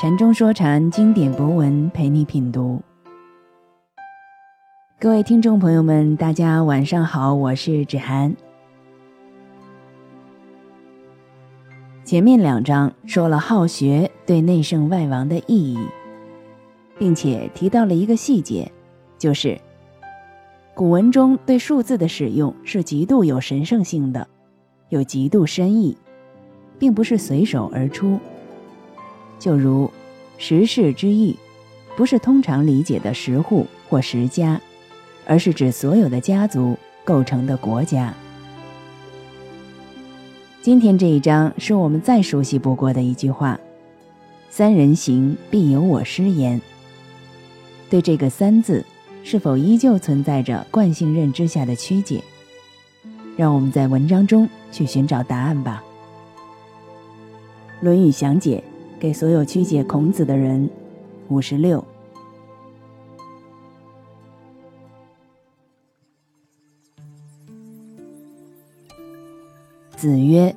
禅中说禅，经典博文陪你品读。各位听众朋友们，大家晚上好，我是芷涵。前面两章说了好学对内圣外王的意义，并且提到了一个细节，就是古文中对数字的使用是极度有神圣性的，有极度深意，并不是随手而出。就如十世之意，不是通常理解的十户或十家，而是指所有的家族构成的国家。今天这一章是我们再熟悉不过的一句话：“三人行，必有我师焉。”对这个“三”字，是否依旧存在着惯性认知下的曲解？让我们在文章中去寻找答案吧。《论语详解》。给所有曲解孔子的人，五十六。子曰：“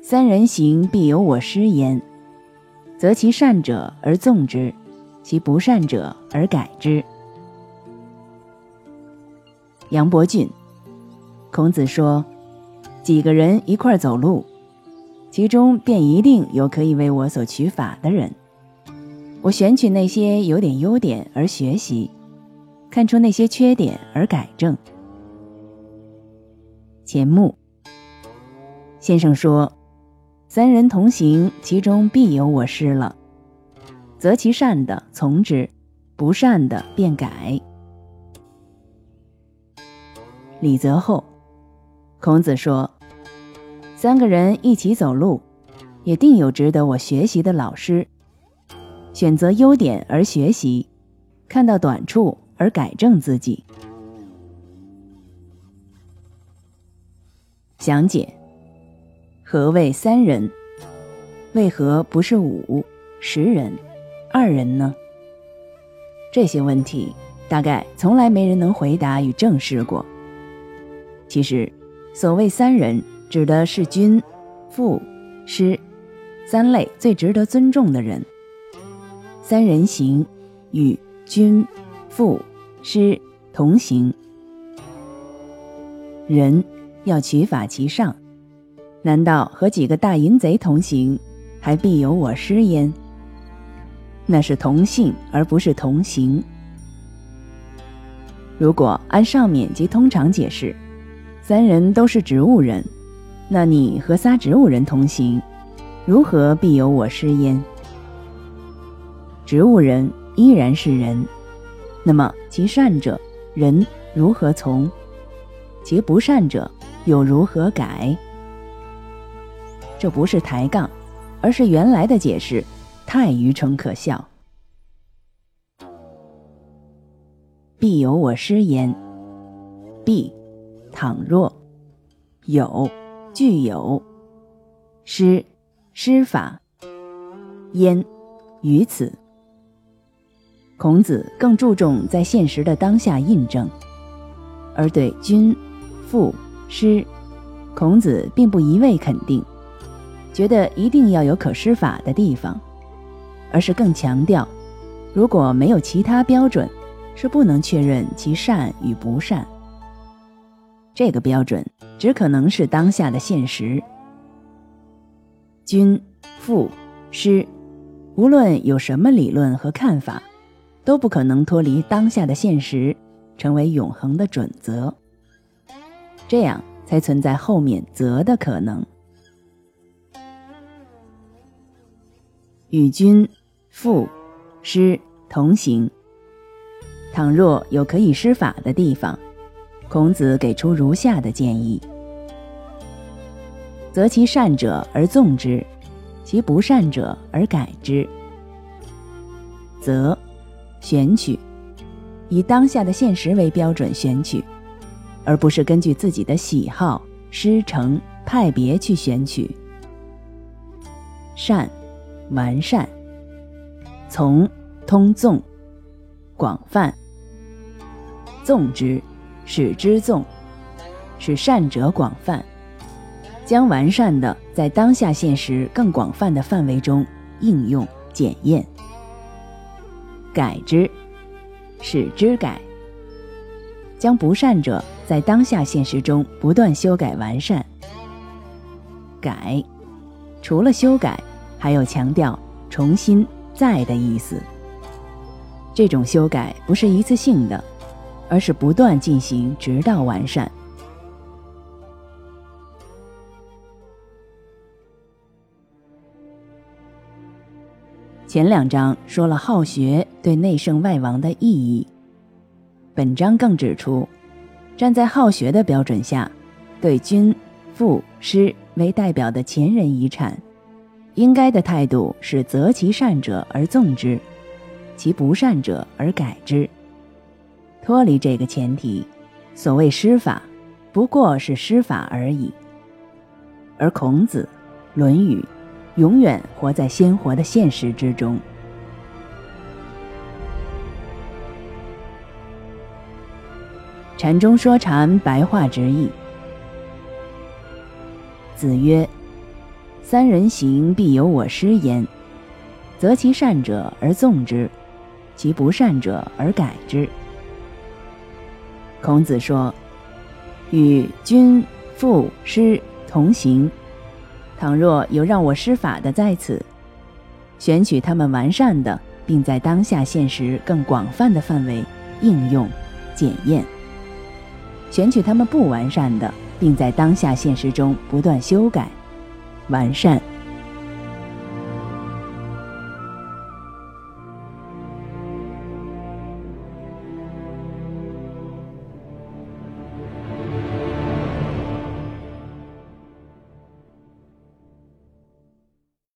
三人行，必有我师焉。择其善者而纵之，其不善者而改之。”杨伯峻，孔子说：“几个人一块走路。”其中便一定有可以为我所取法的人，我选取那些有点优点而学习，看出那些缺点而改正。钱穆先生说：“三人同行，其中必有我师了。择其善的从之，不善的便改。”李泽厚，孔子说。三个人一起走路，也定有值得我学习的老师。选择优点而学习，看到短处而改正自己。详解：何谓三人？为何不是五、十人、二人呢？这些问题，大概从来没人能回答与证实过。其实，所谓三人。指的是君、父、师三类最值得尊重的人。三人行，与君、父、师同行。人要取法其上，难道和几个大淫贼同行，还必有我师焉？那是同性而不是同行。如果按上面及通常解释，三人都是植物人。那你和仨植物人同行，如何必有我师焉？植物人依然是人，那么其善者，人如何从；其不善者，又如何改？这不是抬杠，而是原来的解释太愚蠢可笑。必有我师焉，必倘若有。具有。诗，诗法。焉于此，孔子更注重在现实的当下印证，而对君、父、师，孔子并不一味肯定，觉得一定要有可施法的地方，而是更强调，如果没有其他标准，是不能确认其善与不善。这个标准只可能是当下的现实。君、父、师，无论有什么理论和看法，都不可能脱离当下的现实，成为永恒的准则。这样才存在后面则的可能。与君、父、师同行，倘若有可以施法的地方。孔子给出如下的建议：择其善者而纵之，其不善者而改之。择，选取，以当下的现实为标准选取，而不是根据自己的喜好、师承、派别去选取。善，完善。从，通纵，广泛。纵之。使之纵，使善者广泛，将完善的在当下现实更广泛的范围中应用、检验。改之，使之改，将不善者在当下现实中不断修改完善。改，除了修改，还有强调重新再的意思。这种修改不是一次性的，而是不断进行，直到完善。前两章说了好学对内圣外王的意义，本章更指出，站在好学的标准下，对君、父、师为代表的前人遗产，应该的态度是择其善者而纵之，其不善者而改之。脱离这个前提，所谓师法，不过是师法而已。而孔子、《论语》。永远活在鲜活的现实之中。禅中说禅，白话之意。子曰：“三人行，必有我师焉。择其善者而纵之，其不善者而改之。”孔子说：“与君、父、师同行。”倘若有让我施法的在此，选取他们完善的，并在当下现实更广泛的范围应用、检验；选取他们不完善的，并在当下现实中不断修改、完善。